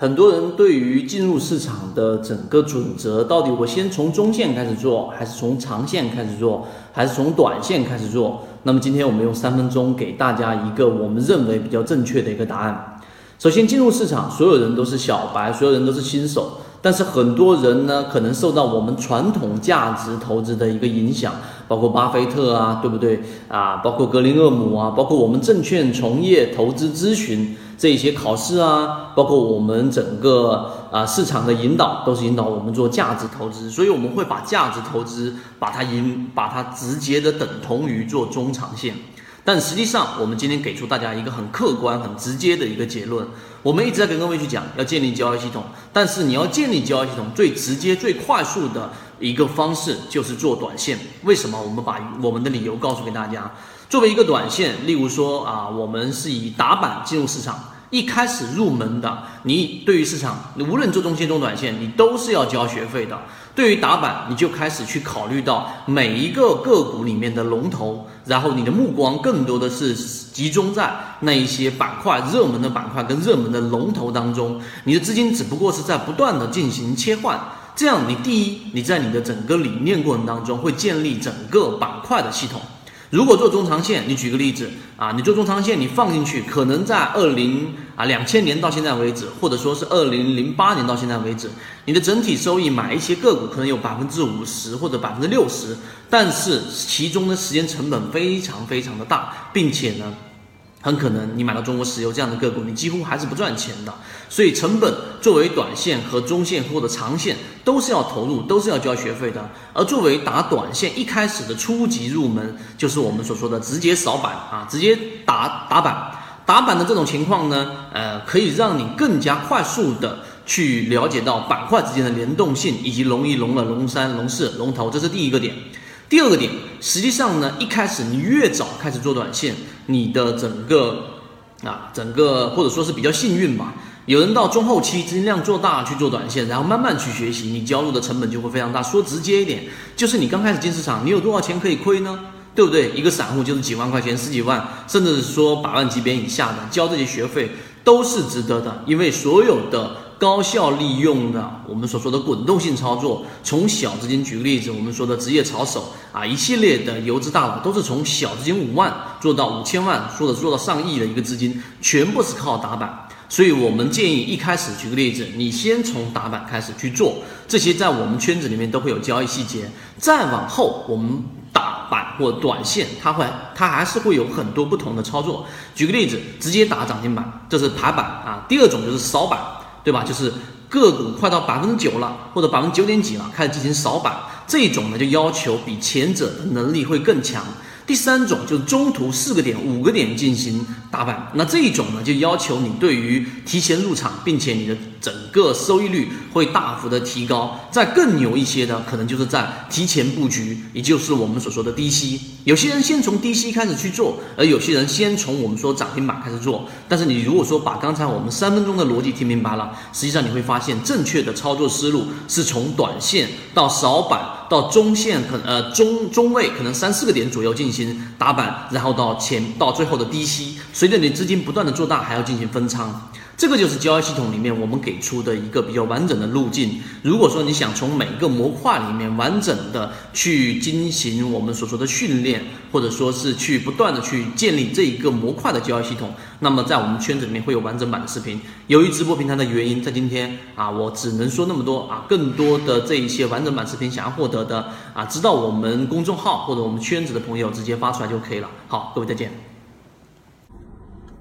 很多人对于进入市场的整个准则，到底我先从中线开始做，还是从长线开始做，还是从短线开始做？那么今天我们用三分钟给大家一个我们认为比较正确的一个答案。首先，进入市场，所有人都是小白，所有人都是新手，但是很多人呢，可能受到我们传统价值投资的一个影响，包括巴菲特啊，对不对啊？包括格林厄姆啊，包括我们证券从业投资咨询。这一些考试啊，包括我们整个啊市场的引导，都是引导我们做价值投资，所以我们会把价值投资把它引，把它直接的等同于做中长线。但实际上，我们今天给出大家一个很客观、很直接的一个结论。我们一直在跟各位去讲，要建立交易系统，但是你要建立交易系统，最直接、最快速的一个方式就是做短线。为什么？我们把我们的理由告诉给大家。作为一个短线，例如说啊，我们是以打板进入市场，一开始入门的，你对于市场，你无论做中线、做短线，你都是要交学费的。对于打板，你就开始去考虑到每一个个股里面的龙头，然后你的目光更多的是集中在那一些板块、热门的板块跟热门的龙头当中，你的资金只不过是在不断的进行切换。这样，你第一，你在你的整个理念过程当中会建立整个板块的系统。如果做中长线，你举个例子啊，你做中长线，你放进去，可能在二零啊两千年到现在为止，或者说是二零零八年到现在为止，你的整体收益买一些个股可能有百分之五十或者百分之六十，但是其中的时间成本非常非常的大，并且呢。很可能你买到中国石油这样的个股，你几乎还是不赚钱的。所以成本作为短线和中线或者长线都是要投入，都是要交学费的。而作为打短线一开始的初级入门，就是我们所说的直接扫板啊，直接打打板。打板的这种情况呢，呃，可以让你更加快速的去了解到板块之间的联动性，以及龙一、龙二、龙三、龙四、龙头，这是第一个点。第二个点，实际上呢，一开始你越早开始做短线，你的整个啊，整个或者说是比较幸运吧。有人到中后期资金量做大去做短线，然后慢慢去学习，你交入的成本就会非常大。说直接一点，就是你刚开始进市场，你有多少钱可以亏呢？对不对？一个散户就是几万块钱、十几万，甚至是说百万级别以下的，交这些学费都是值得的，因为所有的。高效利用的我们所说的滚动性操作，从小资金举个例子，我们说的职业操手啊，一系列的游资大佬都是从小资金五万做到五千万，或者做到上亿的一个资金，全部是靠打板。所以我们建议一开始举个例子，你先从打板开始去做，这些在我们圈子里面都会有交易细节。再往后，我们打板或短线，它会它还是会有很多不同的操作。举个例子，直接打涨停板，这是爬板啊。第二种就是扫板。对吧？就是个股快到百分之九了，或者百分之九点几了，开始进行扫板，这种呢就要求比前者的能力会更强。第三种就是中途四个点、五个点进行打板，那这一种呢就要求你对于提前入场，并且你的整个收益率会大幅的提高。再更牛一些的，可能就是在提前布局，也就是我们所说的低吸。有些人先从低吸开始去做，而有些人先从我们说涨停板开始做。但是你如果说把刚才我们三分钟的逻辑听明白了，实际上你会发现正确的操作思路是从短线到扫板。到中线可呃中中位可能三四个点左右进行打板，然后到前到最后的低吸，随着你资金不断的做大，还要进行分仓。这个就是交易系统里面我们给出的一个比较完整的路径。如果说你想从每个模块里面完整的去进行我们所说的训练，或者说是去不断的去建立这一个模块的交易系统，那么在我们圈子里面会有完整版的视频。由于直播平台的原因，在今天啊，我只能说那么多啊。更多的这一些完整版视频想要获得的啊，知道我们公众号或者我们圈子的朋友直接发出来就可以了。好，各位再见。